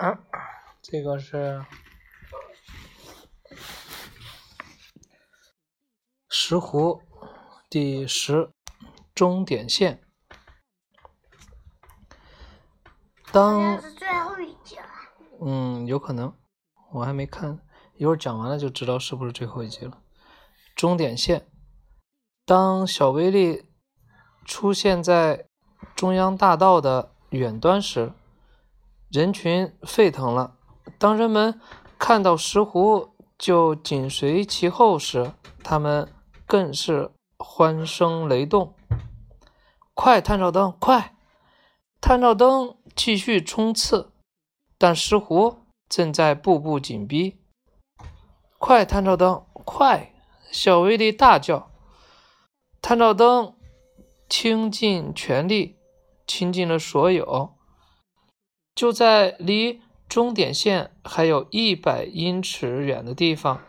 这个是石斛第十终点线。当是最后一集了。嗯，有可能，我还没看，一会儿讲完了就知道是不是最后一集了。终点线，当小威力出现在中央大道的远端时，人群沸腾了。当人们看到石斛就紧随其后时，他们更是欢声雷动。快，探照灯，快！探照灯继续冲刺，但石斛正在步步紧逼。快，探照灯，快！小威力大叫。探照灯倾尽全力，倾尽了所有。就在离终点线还有一百英尺远的地方，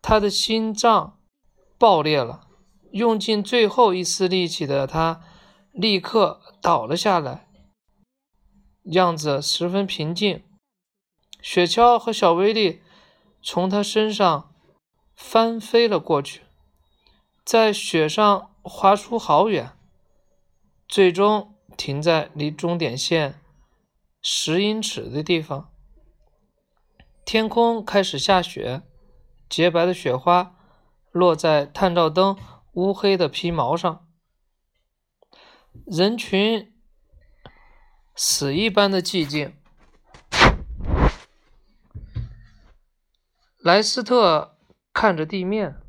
他的心脏爆裂了。用尽最后一丝力气的他，立刻倒了下来。样子十分平静，雪橇和小威力从他身上翻飞了过去，在雪上滑出好远，最终停在离终点线十英尺的地方。天空开始下雪，洁白的雪花落在探照灯乌黑的皮毛上，人群。死一般的寂静。莱斯特看着地面，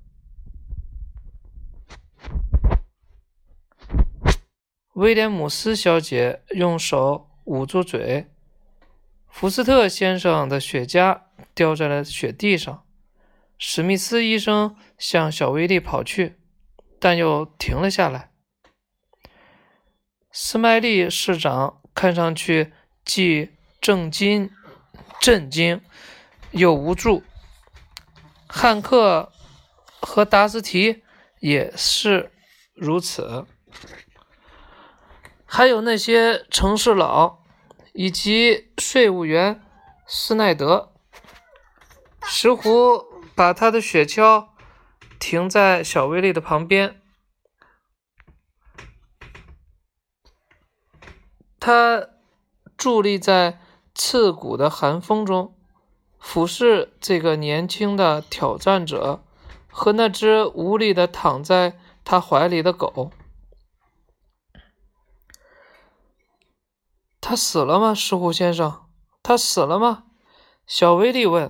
威廉姆斯小姐用手捂住嘴，福斯特先生的雪茄掉在了雪地上。史密斯医生向小威利跑去，但又停了下来。斯麦利市长。看上去既震惊、震惊又无助。汉克和达斯提也是如此，还有那些城市佬以及税务员斯奈德。石斛把他的雪橇停在小威利的旁边。他伫立在刺骨的寒风中，俯视这个年轻的挑战者和那只无力的躺在他怀里的狗。他死了吗，石斛先生？他死了吗？小威利问。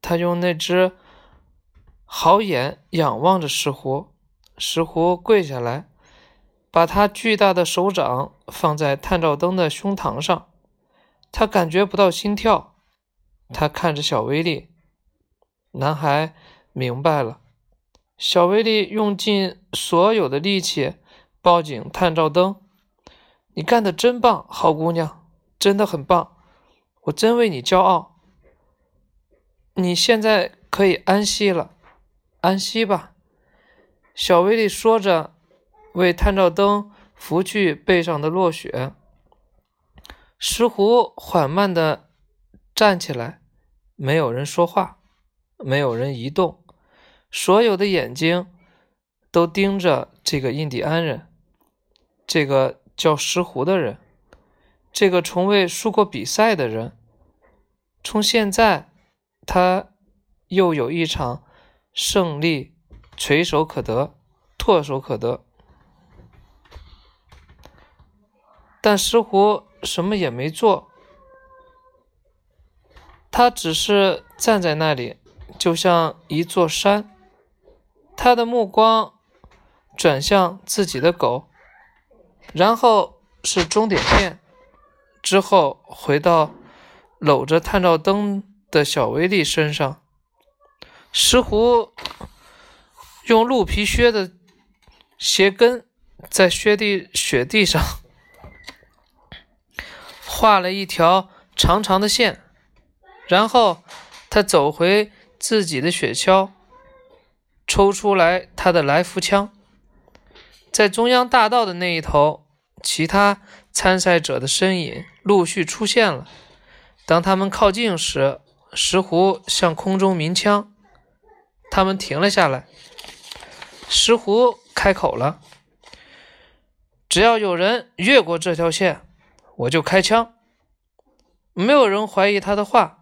他用那只好眼仰望着石斛。石斛跪下来。把他巨大的手掌放在探照灯的胸膛上，他感觉不到心跳。他看着小威力，男孩明白了。小威力用尽所有的力气抱紧探照灯。你干的真棒，好姑娘，真的很棒，我真为你骄傲。你现在可以安息了，安息吧。小威力说着。为探照灯拂去背上的落雪，石斛缓慢的站起来，没有人说话，没有人移动，所有的眼睛都盯着这个印第安人，这个叫石斛的人，这个从未输过比赛的人。从现在，他又有一场胜利垂手可得，唾手可得。但石斛什么也没做，他只是站在那里，就像一座山。他的目光转向自己的狗，然后是终点线，之后回到搂着探照灯的小威力身上。石斛用鹿皮靴的鞋跟在雪地雪地上。画了一条长长的线，然后他走回自己的雪橇，抽出来他的来福枪。在中央大道的那一头，其他参赛者的身影陆续出现了。当他们靠近时，石斛向空中鸣枪，他们停了下来。石斛开口了：“只要有人越过这条线，我就开枪。”没有人怀疑他的话。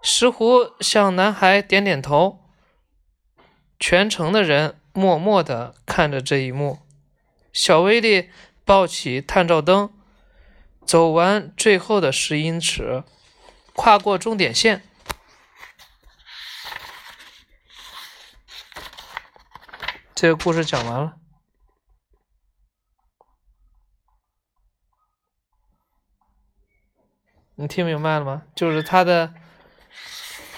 石斛向男孩点点头。全城的人默默地看着这一幕。小威力抱起探照灯，走完最后的十英尺，跨过终点线。这个故事讲完了，你听明白了吗？就是他的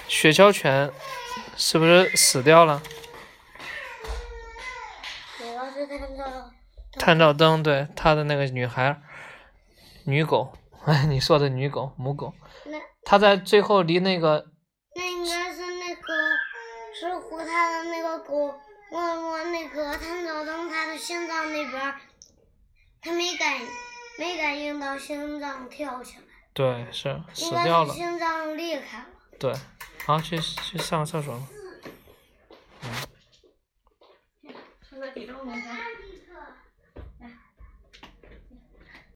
雪橇犬是不是死掉了？探照灯，对他的那个女孩，女狗，哎，你说的女狗，母狗，他在最后离那个，那应该是那个石斛他的那个狗摸摸那个探照灯，他的心脏那边，他没感没感应到心脏跳起来，对，是死掉了，心脏裂开了，对，好，去去上个厕所吧，